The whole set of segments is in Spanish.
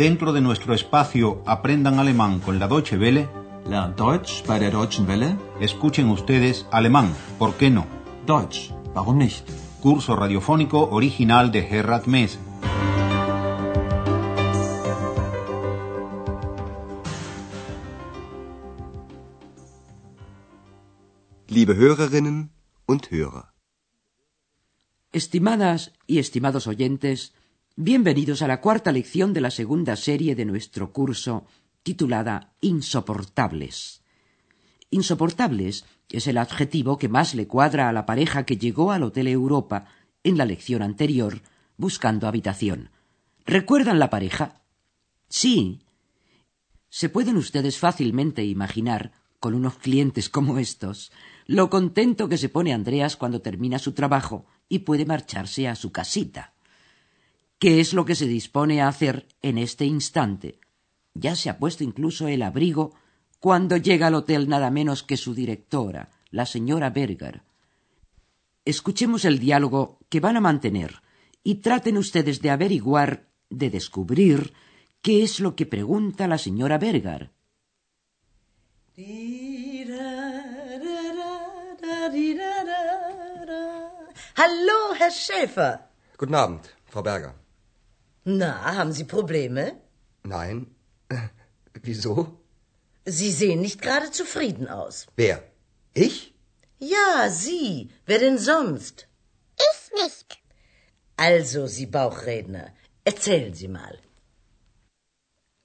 Dentro de nuestro espacio Aprendan Alemán con la Deutsche Welle, Lernt Deutsch bei der Deutschen Welle. escuchen ustedes alemán, ¿por qué no? Deutsch, warum nicht? Curso radiofónico original de Gerhard Mess. Liebe Hörerinnen und Hörer. Estimadas y estimados oyentes, bienvenidos a la cuarta lección de la segunda serie de nuestro curso titulada Insoportables. Insoportables es el adjetivo que más le cuadra a la pareja que llegó al Hotel Europa en la lección anterior buscando habitación. ¿Recuerdan la pareja? Sí. Se pueden ustedes fácilmente imaginar, con unos clientes como estos, lo contento que se pone Andreas cuando termina su trabajo y puede marcharse a su casita. ¿Qué es lo que se dispone a hacer en este instante? Ya se ha puesto incluso el abrigo cuando llega al hotel nada menos que su directora, la señora Berger. Escuchemos el diálogo que van a mantener y traten ustedes de averiguar, de descubrir, qué es lo que pregunta la señora Berger. Hallo, Herr Schäfer. Guten Abend, Frau Berger. Na, haben Sie Probleme? Nein. Wieso? Sie sehen nicht gerade zufrieden aus. Wer? Ich? Ja, Sie. Wer denn sonst? Ich nicht. Also, Sie Bauchredner, erzählen Sie mal.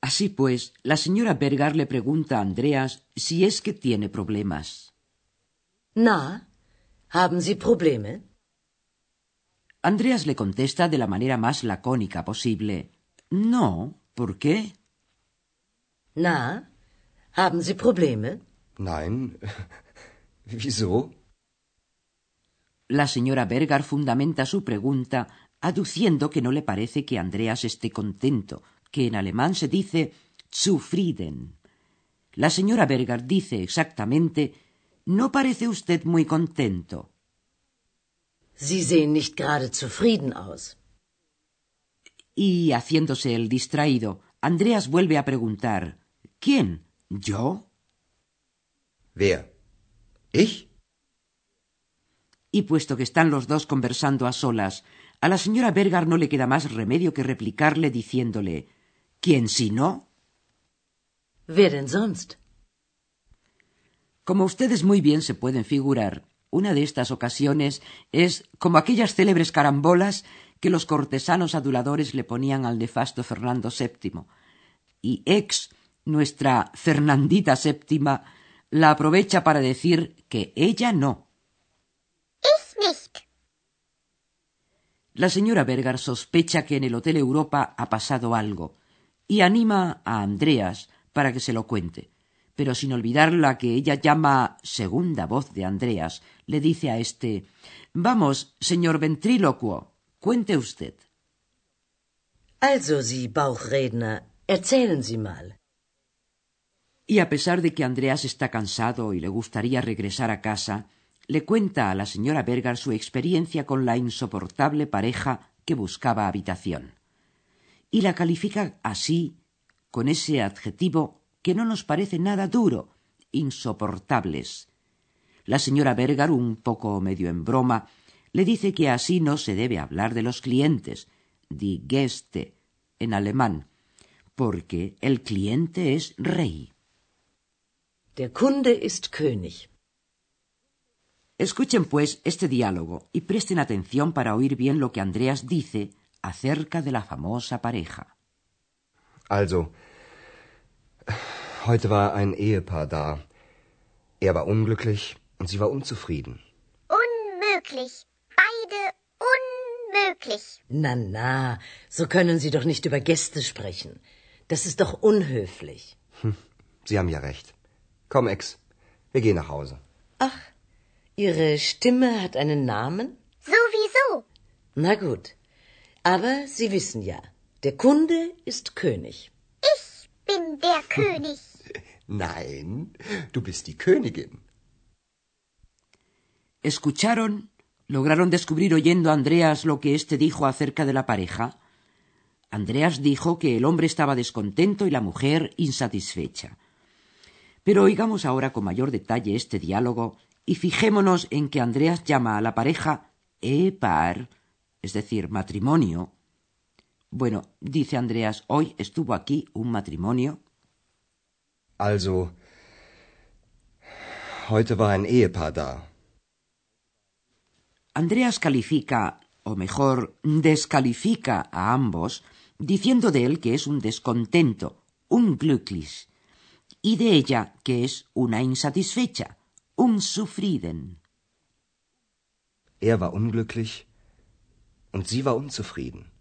Así pues, la señora Berger le pregunta a Andreas si es que tiene problemas. Na, haben Sie Probleme? Andreas le contesta de la manera más lacónica posible. No, ¿por qué? Na, haben Sie Probleme? Nein. Wieso? La señora Berger fundamenta su pregunta aduciendo que no le parece que Andreas esté contento, que en alemán se dice zufrieden. La señora Berger dice exactamente ¿No parece usted muy contento? Sie sehen nicht gerade zufrieden aus. Y haciéndose el distraído, Andreas vuelve a preguntar ¿Quién? ¿Yo? Wer? Ich? Y puesto que están los dos conversando a solas, a la señora Berger no le queda más remedio que replicarle diciéndole ¿Quién si no? Wer denn sonst? Como ustedes muy bien se pueden figurar, una de estas ocasiones es como aquellas célebres carambolas que los cortesanos aduladores le ponían al nefasto Fernando VII. Y ex, nuestra Fernandita VII, la aprovecha para decir que ella no. Ich nicht. La señora Berger sospecha que en el Hotel Europa ha pasado algo y anima a Andreas para que se lo cuente pero sin olvidar la que ella llama segunda voz de Andreas, le dice a éste Vamos, señor ventrílocuo, cuente usted. Also, Sie Bauchredner, erzählen Sie mal. Y a pesar de que Andreas está cansado y le gustaría regresar a casa, le cuenta a la señora Berger su experiencia con la insoportable pareja que buscaba habitación. Y la califica así, con ese adjetivo que no nos parece nada duro, insoportables. La señora Berger, un poco medio en broma, le dice que así no se debe hablar de los clientes, die Gäste, en alemán, porque el cliente es rey. Der Kunde ist König. Escuchen, pues, este diálogo y presten atención para oír bien lo que Andreas dice acerca de la famosa pareja. Also, heute war ein Ehepaar da. Er war unglücklich und sie war unzufrieden. Unmöglich. Beide unmöglich. Na, na, so können Sie doch nicht über Gäste sprechen. Das ist doch unhöflich. Hm, Sie haben ja recht. Komm, Ex, wir gehen nach Hause. Ach, Ihre Stimme hat einen Namen? Sowieso. Na gut. Aber Sie wissen ja, der Kunde ist König. Ich bin der König. Nein, du bist die Königin. ¿Escucharon? ¿Lograron descubrir oyendo a Andreas lo que éste dijo acerca de la pareja? Andreas dijo que el hombre estaba descontento y la mujer insatisfecha. Pero oigamos ahora con mayor detalle este diálogo y fijémonos en que Andreas llama a la pareja e-par, es decir, matrimonio. Bueno, dice Andreas, hoy estuvo aquí un matrimonio. Also, heute war ein Ehepaar da. Andreas califica, o mejor, descalifica a ambos, diciendo de él que es un descontento, un glücklich, y de ella que es una insatisfecha, un sufrieden. Er war unglücklich und sie war unzufrieden.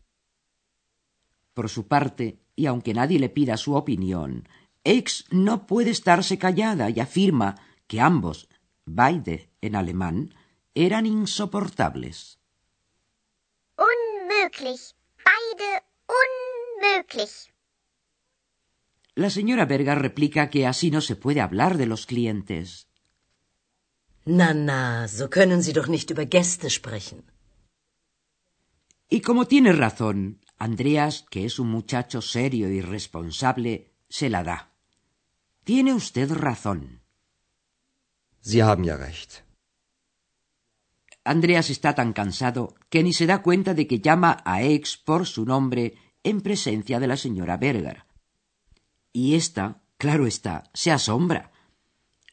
Por su parte, y aunque nadie le pida su opinión, X no puede estarse callada y afirma que ambos, beide en alemán, eran insoportables. Unmöglich. Beide unmöglich. La señora Berger replica que así no se puede hablar de los clientes. Na, na, so können Sie doch nicht über Gäste sprechen. Y como tiene razón, Andreas, que es un muchacho serio y responsable, se la da. Tiene usted razón. Sie haben ja recht. Andreas está tan cansado que ni se da cuenta de que llama a Ex por su nombre en presencia de la señora Berger. Y ésta, claro está, se asombra.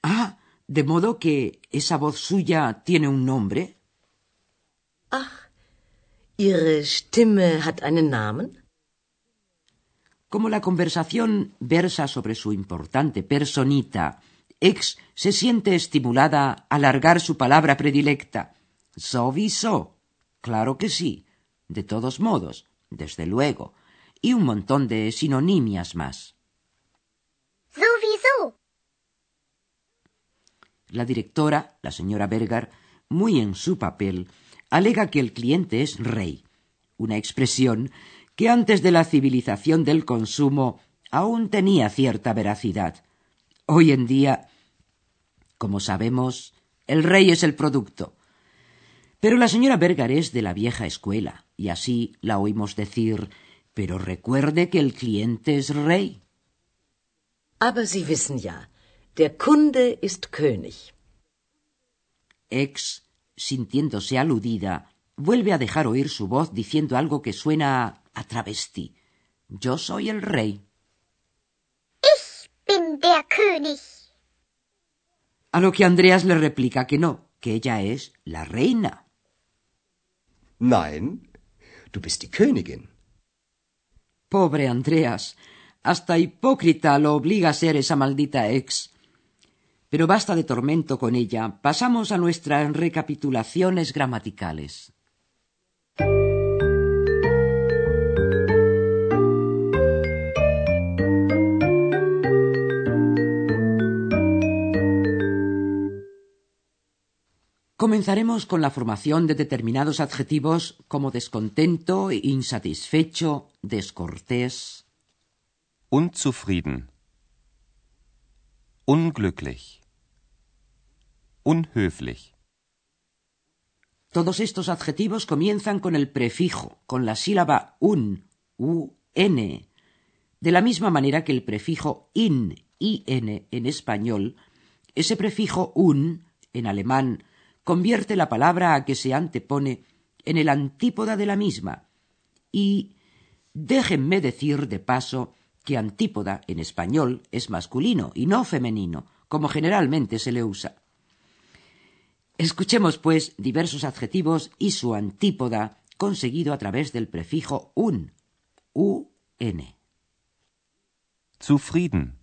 Ah, de modo que esa voz suya tiene un nombre. Ach, Ihre Stimme hat einen Namen? Como la conversación versa sobre su importante personita, Ex se siente estimulada a alargar su palabra predilecta. Sowieso. Claro que sí. De todos modos, desde luego. Y un montón de sinonimias más. Sowieso. La directora, la señora Berger, muy en su papel, alega que el cliente es rey, una expresión que antes de la civilización del consumo aún tenía cierta veracidad. Hoy en día, como sabemos, el rey es el producto. Pero la señora Berger es de la vieja escuela, y así la oímos decir pero recuerde que el cliente es rey. Aber Sie wissen ja, der Kunde ist König. Ex, sintiéndose aludida, vuelve a dejar oír su voz diciendo algo que suena a travesti. Yo soy el rey. Ich bin der König. A lo que Andreas le replica que no, que ella es la reina. Nein, du bist die Königin. Pobre Andreas. Hasta hipócrita lo obliga a ser esa maldita ex. Pero basta de tormento con ella. Pasamos a nuestras recapitulaciones gramaticales. Comenzaremos con la formación de determinados adjetivos como descontento, insatisfecho, descortés. Unzufrieden. Unglücklich. Unhöflich. Todos estos adjetivos comienzan con el prefijo, con la sílaba un, u, n, de la misma manera que el prefijo in, in en español, ese prefijo un, en alemán, convierte la palabra a que se antepone en el antípoda de la misma. Y déjenme decir de paso que antípoda en español es masculino y no femenino, como generalmente se le usa. Escuchemos, pues, diversos adjetivos y su antípoda conseguido a través del prefijo un, un. Zufrieden.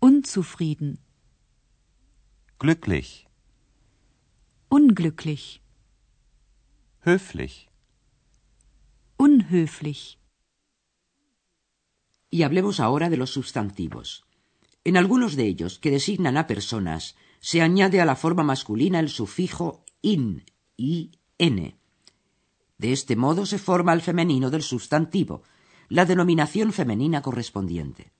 Unzufrieden. Glücklich. Unglücklich. Höflich. Unhöflich. Y hablemos ahora de los sustantivos. En algunos de ellos, que designan a personas, se añade a la forma masculina el sufijo in, i, n. De este modo se forma el femenino del sustantivo, la denominación femenina correspondiente.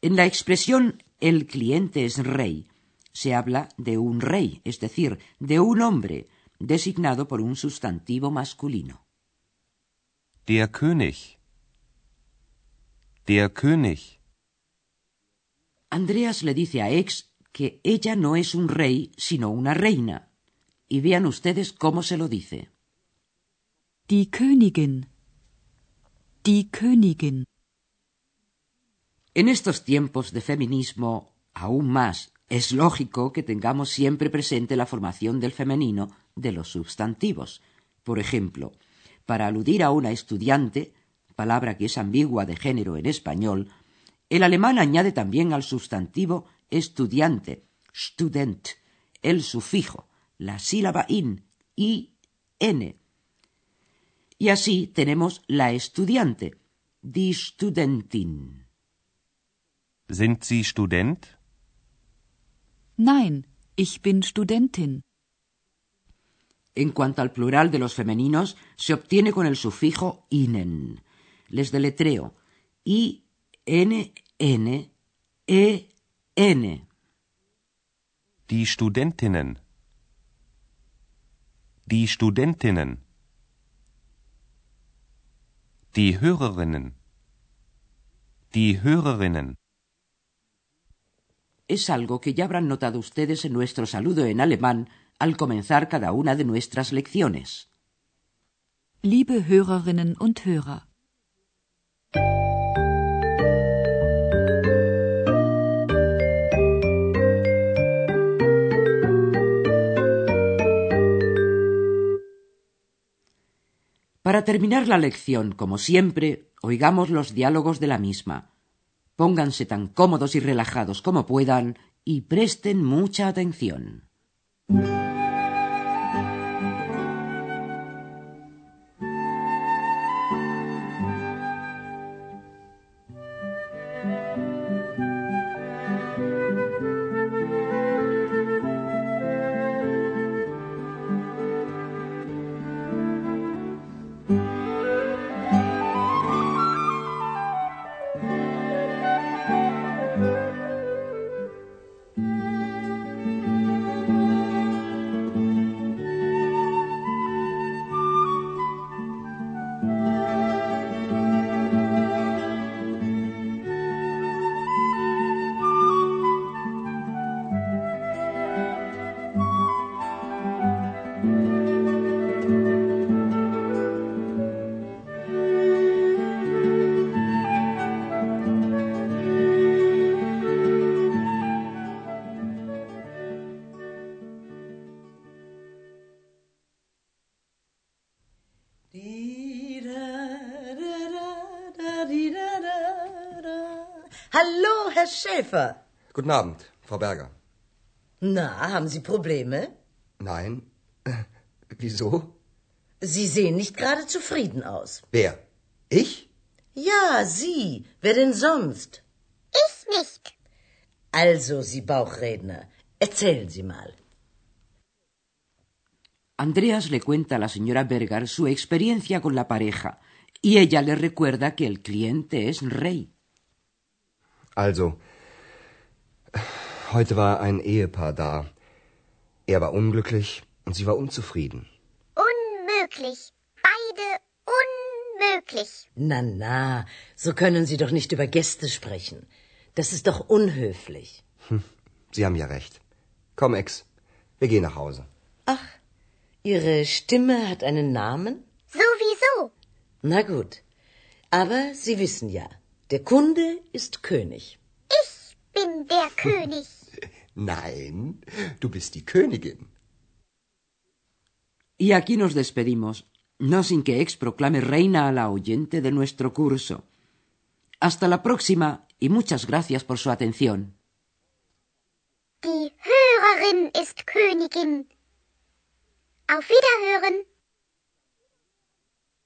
En la expresión el cliente es rey, se habla de un rey, es decir, de un hombre, designado por un sustantivo masculino. Der König. Der König. Andreas le dice a Ex que ella no es un rey, sino una reina. Y vean ustedes cómo se lo dice. Die Königin. Die Königin. En estos tiempos de feminismo, aún más, es lógico que tengamos siempre presente la formación del femenino de los sustantivos. Por ejemplo, para aludir a una estudiante, palabra que es ambigua de género en español, el alemán añade también al sustantivo estudiante, student, el sufijo, la sílaba in, i, n. Y así tenemos la estudiante, die Studentin. Sind Sie Student? Nein, ich bin Studentin. En cuanto al plural de los femeninos, se obtiene con el sufijo inen. Les deletreo i n n e n. Die Studentinnen. Die Studentinnen. Die Hörerinnen. Die Hörerinnen. Es algo que ya habrán notado ustedes en nuestro saludo en alemán al comenzar cada una de nuestras lecciones. Liebe Hörerinnen und Hörer. Para terminar la lección, como siempre, oigamos los diálogos de la misma. Pónganse tan cómodos y relajados como puedan y presten mucha atención. Herr Schäfer. Guten Abend, Frau Berger. Na, haben Sie Probleme? Nein. Wieso? Sie sehen nicht gerade zufrieden aus. Wer? Ich? Ja, Sie. Wer denn sonst? Ich nicht. Also, Sie Bauchredner, erzählen Sie mal. Andreas le cuenta a la señora Berger su experiencia con la pareja y ella le recuerda que el cliente es rey. Also, heute war ein Ehepaar da. Er war unglücklich und sie war unzufrieden. Unmöglich. Beide unmöglich. Na, na, so können Sie doch nicht über Gäste sprechen. Das ist doch unhöflich. Sie haben ja recht. Komm, Ex, wir gehen nach Hause. Ach, Ihre Stimme hat einen Namen? Sowieso. Na gut. Aber Sie wissen ja, der Kunde ist König. Ich bin der König. Nein, du bist die Königin. Y aquí nos despedimos, no sin que Ex proclame reina a la oyente de nuestro curso. Hasta la próxima y muchas gracias por su atención. Die Hörerin ist Königin. Auf Wiederhören.